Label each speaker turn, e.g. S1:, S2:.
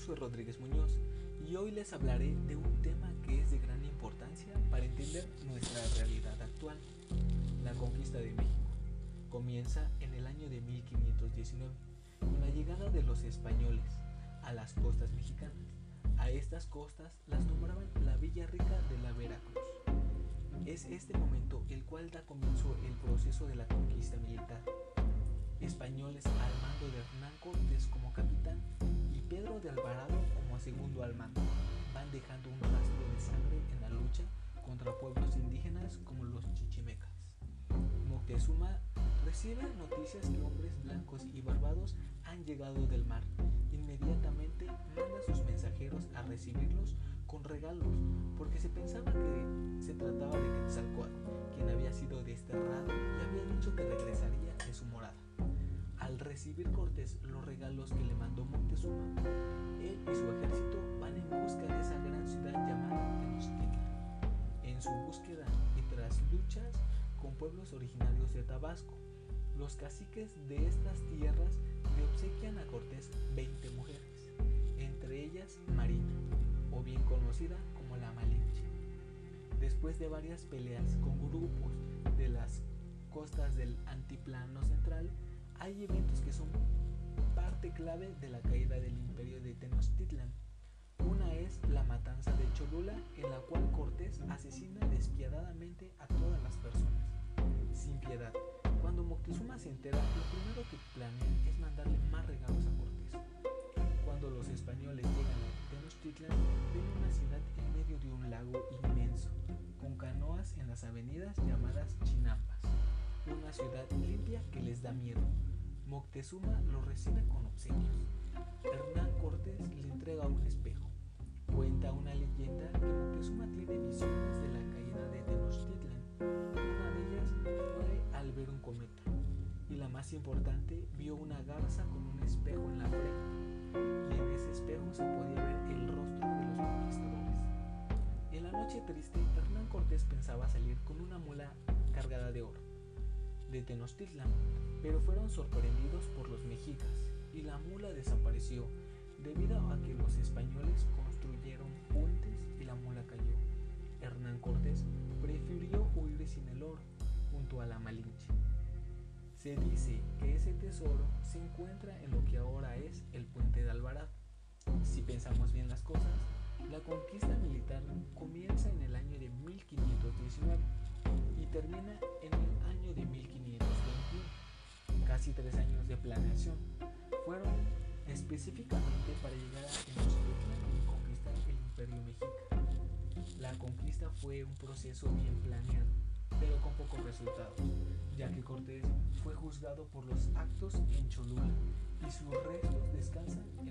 S1: soy Rodríguez Muñoz y hoy les hablaré de un tema que es de gran importancia para entender nuestra realidad actual, la conquista de México. Comienza en el año de 1519 con la llegada de los españoles a las costas mexicanas. A estas costas las nombraban la Villa Rica de la Veracruz. Es este momento el cual da comienzo el proceso de la conquista militar. Españoles al mando de Hernán Cortés como capitán de Alvarado como segundo al mando van dejando un rastro de sangre en la lucha contra pueblos indígenas como los chichimecas. Moctezuma recibe noticias que hombres blancos y barbados han llegado del mar. Inmediatamente manda a sus mensajeros a recibirlos con regalos, porque se pensaba que se trataba de Quetzalcoatl, quien había sido desterrado y había dicho que regresaría recibir Cortés los regalos que le mandó Montezuma, él y su ejército van en busca de esa gran ciudad llamada Tenochtitlan. En su búsqueda y tras luchas con pueblos originarios de Tabasco, los caciques de estas tierras le obsequian a Cortés 20 mujeres, entre ellas Marina, o bien conocida como la Malinche. Después de varias peleas con grupos de las costas del Antiplano Central, hay eventos que son parte clave de la caída del imperio de Tenochtitlan. Una es la matanza de Cholula, en la cual Cortés asesina despiadadamente a todas las personas, sin piedad. Cuando Moctezuma se entera, lo primero que planean es mandarle más regalos a Cortés. Cuando los españoles llegan a Tenochtitlan, ven una ciudad en medio de un lago inmenso, con canoas en las avenidas llamadas chinampas. Una ciudad limpia que les da miedo. Moctezuma lo recibe con obsequios. Hernán Cortés le entrega un espejo. Cuenta una leyenda que Moctezuma tiene visiones de la caída de Tenochtitlan. Una de ellas fue al ver un cometa. Y la más importante, vio una garza con un espejo en la frente. Y en ese espejo se podía ver el rostro de los conquistadores. En la noche triste, Hernán Cortés pensaba salir con una mula cargada de oro de Tenochtitlan, pero fueron sorprendidos por los mexicas y la mula desapareció debido a que los españoles construyeron puentes y la mula cayó. Hernán Cortés prefirió huir sin el oro junto a la Malinche. Se dice que ese tesoro se encuentra en lo que ahora es el puente de Alvarado. Si pensamos bien las cosas, la conquista militar comienza en el año Casi tres años de planeación fueron específicamente para llegar a Tenochtitlan y conquistar el imperio mexica. La conquista fue un proceso bien planeado, pero con pocos resultados, ya que Cortés fue juzgado por los actos en Cholula y sus restos descansan en